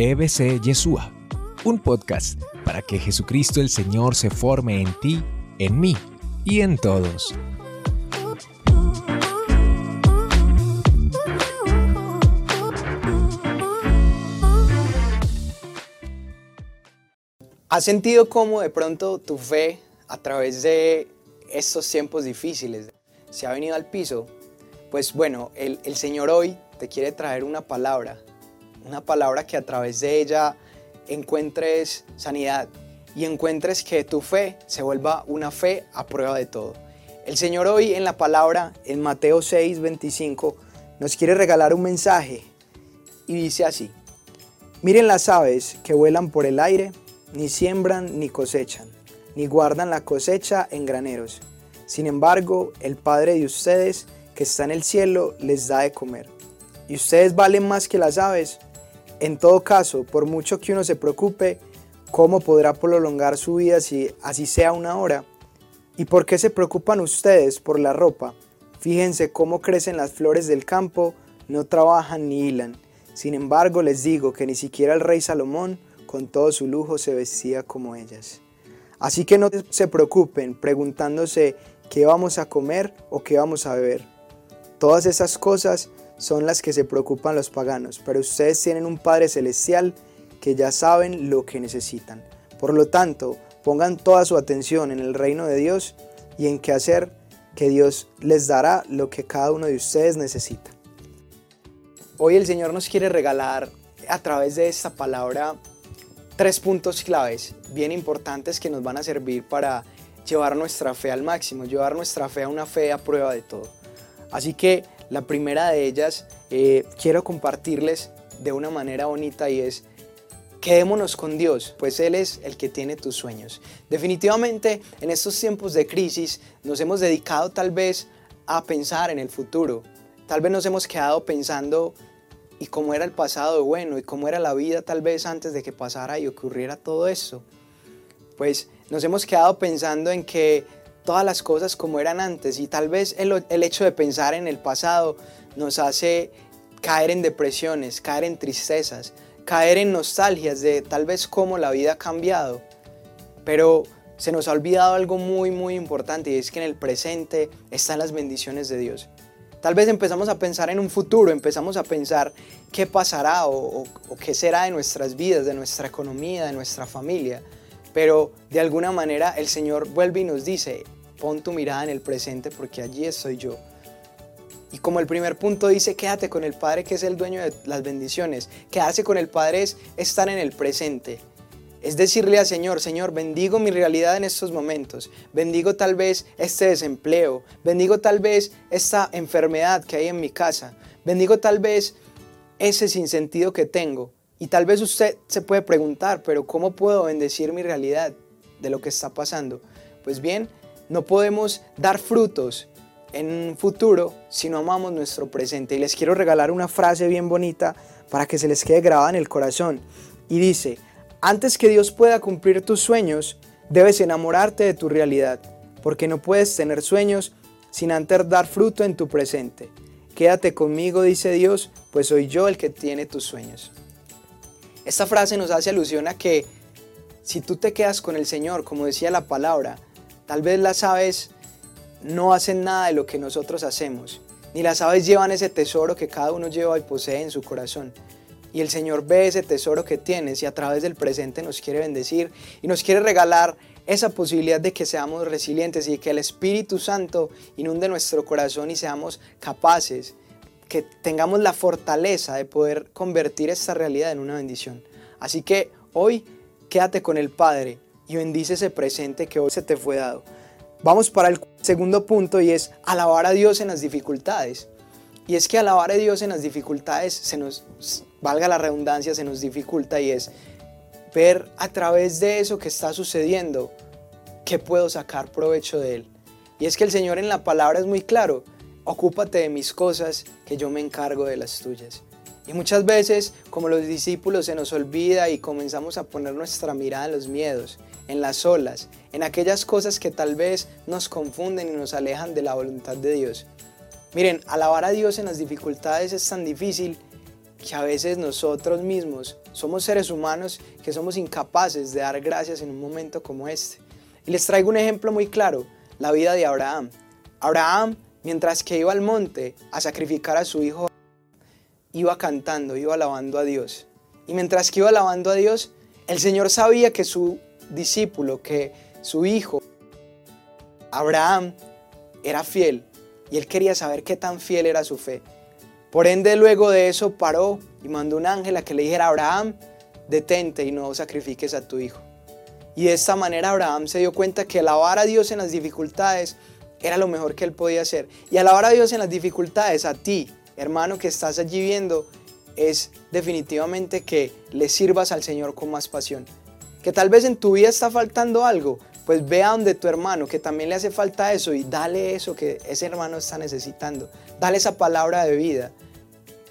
EBC Yeshua, un podcast para que Jesucristo el Señor se forme en ti, en mí y en todos. ¿Has sentido cómo de pronto tu fe a través de estos tiempos difíciles se ha venido al piso? Pues bueno, el, el Señor hoy te quiere traer una palabra una palabra que a través de ella encuentres sanidad y encuentres que tu fe se vuelva una fe a prueba de todo. El Señor hoy en la palabra, en Mateo 6, 25, nos quiere regalar un mensaje y dice así, miren las aves que vuelan por el aire, ni siembran ni cosechan, ni guardan la cosecha en graneros. Sin embargo, el Padre de ustedes que está en el cielo les da de comer. ¿Y ustedes valen más que las aves? En todo caso, por mucho que uno se preocupe, ¿cómo podrá prolongar su vida si así sea una hora? ¿Y por qué se preocupan ustedes por la ropa? Fíjense cómo crecen las flores del campo, no trabajan ni hilan. Sin embargo, les digo que ni siquiera el rey Salomón, con todo su lujo, se vestía como ellas. Así que no se preocupen preguntándose qué vamos a comer o qué vamos a beber. Todas esas cosas son las que se preocupan los paganos, pero ustedes tienen un Padre Celestial que ya saben lo que necesitan. Por lo tanto, pongan toda su atención en el reino de Dios y en qué hacer, que Dios les dará lo que cada uno de ustedes necesita. Hoy el Señor nos quiere regalar a través de esta palabra tres puntos claves bien importantes que nos van a servir para llevar nuestra fe al máximo, llevar nuestra fe a una fe a prueba de todo. Así que la primera de ellas eh, quiero compartirles de una manera bonita y es quedémonos con Dios, pues Él es el que tiene tus sueños. Definitivamente en estos tiempos de crisis nos hemos dedicado tal vez a pensar en el futuro. Tal vez nos hemos quedado pensando y cómo era el pasado bueno y cómo era la vida tal vez antes de que pasara y ocurriera todo esto. Pues nos hemos quedado pensando en que todas las cosas como eran antes y tal vez el, el hecho de pensar en el pasado nos hace caer en depresiones, caer en tristezas, caer en nostalgias de tal vez cómo la vida ha cambiado. Pero se nos ha olvidado algo muy, muy importante y es que en el presente están las bendiciones de Dios. Tal vez empezamos a pensar en un futuro, empezamos a pensar qué pasará o, o, qué será de nuestras vidas, de nuestra economía, de nuestra familia. Pero de alguna manera el Señor vuelve y nos dice, pon tu mirada en el presente porque allí estoy yo. Y como el primer punto dice, quédate con el Padre que es el dueño de las bendiciones. Quedarse con el Padre es estar en el presente. Es decirle al Señor, Señor, bendigo mi realidad en estos momentos. Bendigo tal vez este desempleo. Bendigo tal vez esta enfermedad que hay en mi casa. Bendigo tal vez ese sinsentido que tengo. Y tal vez usted se puede preguntar, pero ¿cómo puedo bendecir mi realidad de lo que está pasando? Pues bien, no podemos dar frutos en un futuro si no amamos nuestro presente. Y les quiero regalar una frase bien bonita para que se les quede grabada en el corazón. Y dice, antes que Dios pueda cumplir tus sueños, debes enamorarte de tu realidad, porque no puedes tener sueños sin antes dar fruto en tu presente. Quédate conmigo, dice Dios, pues soy yo el que tiene tus sueños. Esta frase nos hace alusión a que si tú te quedas con el Señor, como decía la palabra, Tal vez las aves no hacen nada de lo que nosotros hacemos, ni las aves llevan ese tesoro que cada uno lleva y posee en su corazón. Y el Señor ve ese tesoro que tienes y a través del presente nos quiere bendecir y nos quiere regalar esa posibilidad de que seamos resilientes y que el Espíritu Santo inunde nuestro corazón y seamos capaces, que tengamos la fortaleza de poder convertir esta realidad en una bendición. Así que hoy quédate con el Padre, y bendice ese presente que hoy se te fue dado. Vamos para el segundo punto y es alabar a Dios en las dificultades. Y es que alabar a Dios en las dificultades se nos, valga la redundancia, se nos dificulta y es ver a través de eso que está sucediendo qué puedo sacar provecho de él. Y es que el Señor en la palabra es muy claro, ocúpate de mis cosas, que yo me encargo de las tuyas. Y muchas veces, como los discípulos, se nos olvida y comenzamos a poner nuestra mirada en los miedos, en las olas, en aquellas cosas que tal vez nos confunden y nos alejan de la voluntad de Dios. Miren, alabar a Dios en las dificultades es tan difícil que a veces nosotros mismos somos seres humanos que somos incapaces de dar gracias en un momento como este. Y les traigo un ejemplo muy claro, la vida de Abraham. Abraham, mientras que iba al monte a sacrificar a su hijo, iba cantando, iba alabando a Dios. Y mientras que iba alabando a Dios, el Señor sabía que su discípulo, que su hijo, Abraham, era fiel. Y él quería saber qué tan fiel era su fe. Por ende, luego de eso paró y mandó un ángel a que le dijera Abraham, detente y no sacrifiques a tu hijo. Y de esta manera Abraham se dio cuenta que alabar a Dios en las dificultades era lo mejor que él podía hacer. Y alabar a Dios en las dificultades, a ti, hermano que estás allí viendo, es definitivamente que le sirvas al Señor con más pasión. Que tal vez en tu vida está faltando algo, pues ve a donde tu hermano, que también le hace falta eso, y dale eso que ese hermano está necesitando. Dale esa palabra de vida.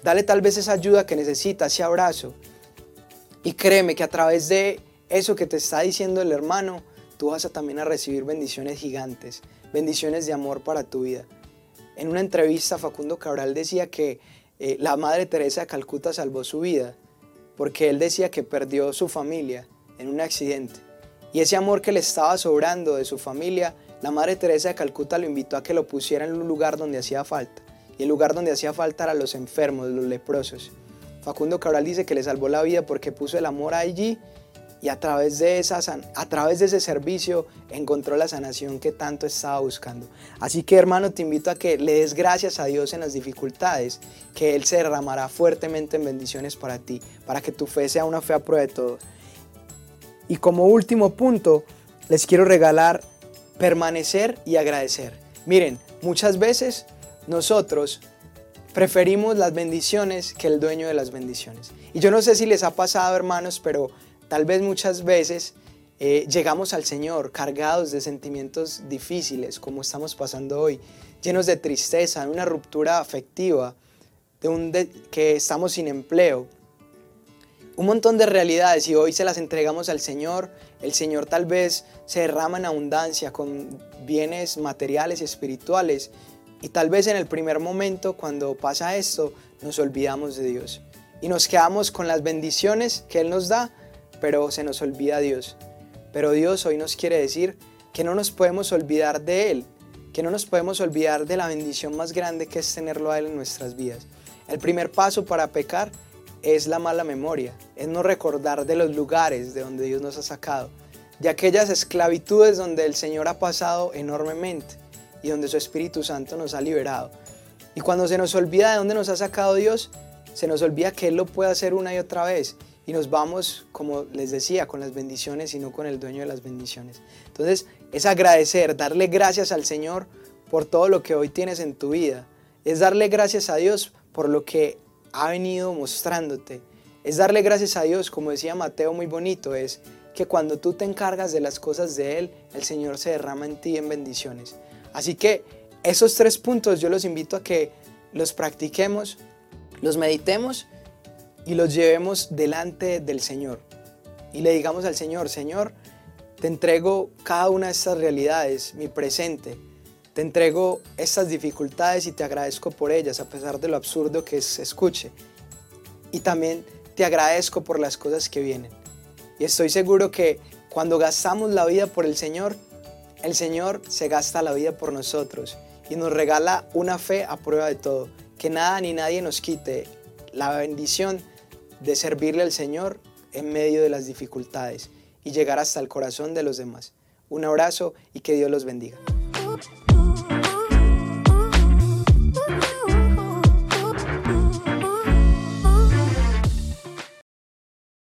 Dale tal vez esa ayuda que necesita, ese abrazo. Y créeme que a través de eso que te está diciendo el hermano, tú vas a también a recibir bendiciones gigantes, bendiciones de amor para tu vida. En una entrevista Facundo Cabral decía que eh, la Madre Teresa de Calcuta salvó su vida porque él decía que perdió su familia en un accidente y ese amor que le estaba sobrando de su familia, la Madre Teresa de Calcuta lo invitó a que lo pusiera en un lugar donde hacía falta. Y el lugar donde hacía falta era los enfermos, los leprosos. Facundo Cabral dice que le salvó la vida porque puso el amor allí y a través de, esa, a través de ese servicio encontró la sanación que tanto estaba buscando. Así que hermano, te invito a que le des gracias a Dios en las dificultades, que Él se derramará fuertemente en bendiciones para ti, para que tu fe sea una fe a prueba de todo. Y como último punto, les quiero regalar permanecer y agradecer. Miren, muchas veces nosotros preferimos las bendiciones que el dueño de las bendiciones. Y yo no sé si les ha pasado, hermanos, pero tal vez muchas veces eh, llegamos al Señor cargados de sentimientos difíciles, como estamos pasando hoy, llenos de tristeza, de una ruptura afectiva, de un que estamos sin empleo, un montón de realidades y hoy se las entregamos al Señor. El Señor tal vez se derrama en abundancia con bienes materiales y espirituales y tal vez en el primer momento cuando pasa esto nos olvidamos de Dios y nos quedamos con las bendiciones que Él nos da, pero se nos olvida Dios. Pero Dios hoy nos quiere decir que no nos podemos olvidar de Él, que no nos podemos olvidar de la bendición más grande que es tenerlo a Él en nuestras vidas. El primer paso para pecar es la mala memoria, es no recordar de los lugares de donde Dios nos ha sacado, de aquellas esclavitudes donde el Señor ha pasado enormemente y donde su Espíritu Santo nos ha liberado. Y cuando se nos olvida de dónde nos ha sacado Dios, se nos olvida que Él lo puede hacer una y otra vez y nos vamos, como les decía, con las bendiciones y no con el dueño de las bendiciones. Entonces, es agradecer, darle gracias al Señor por todo lo que hoy tienes en tu vida. Es darle gracias a Dios por lo que ha venido mostrándote. Es darle gracias a Dios, como decía Mateo muy bonito, es que cuando tú te encargas de las cosas de Él, el Señor se derrama en ti en bendiciones. Así que esos tres puntos yo los invito a que los practiquemos, los meditemos y los llevemos delante del Señor. Y le digamos al Señor, Señor, te entrego cada una de estas realidades, mi presente, te entrego estas dificultades y te agradezco por ellas, a pesar de lo absurdo que se escuche. Y también te agradezco por las cosas que vienen. Y estoy seguro que cuando gastamos la vida por el Señor, el Señor se gasta la vida por nosotros y nos regala una fe a prueba de todo. Que nada ni nadie nos quite la bendición de servirle al Señor en medio de las dificultades y llegar hasta el corazón de los demás. Un abrazo y que Dios los bendiga.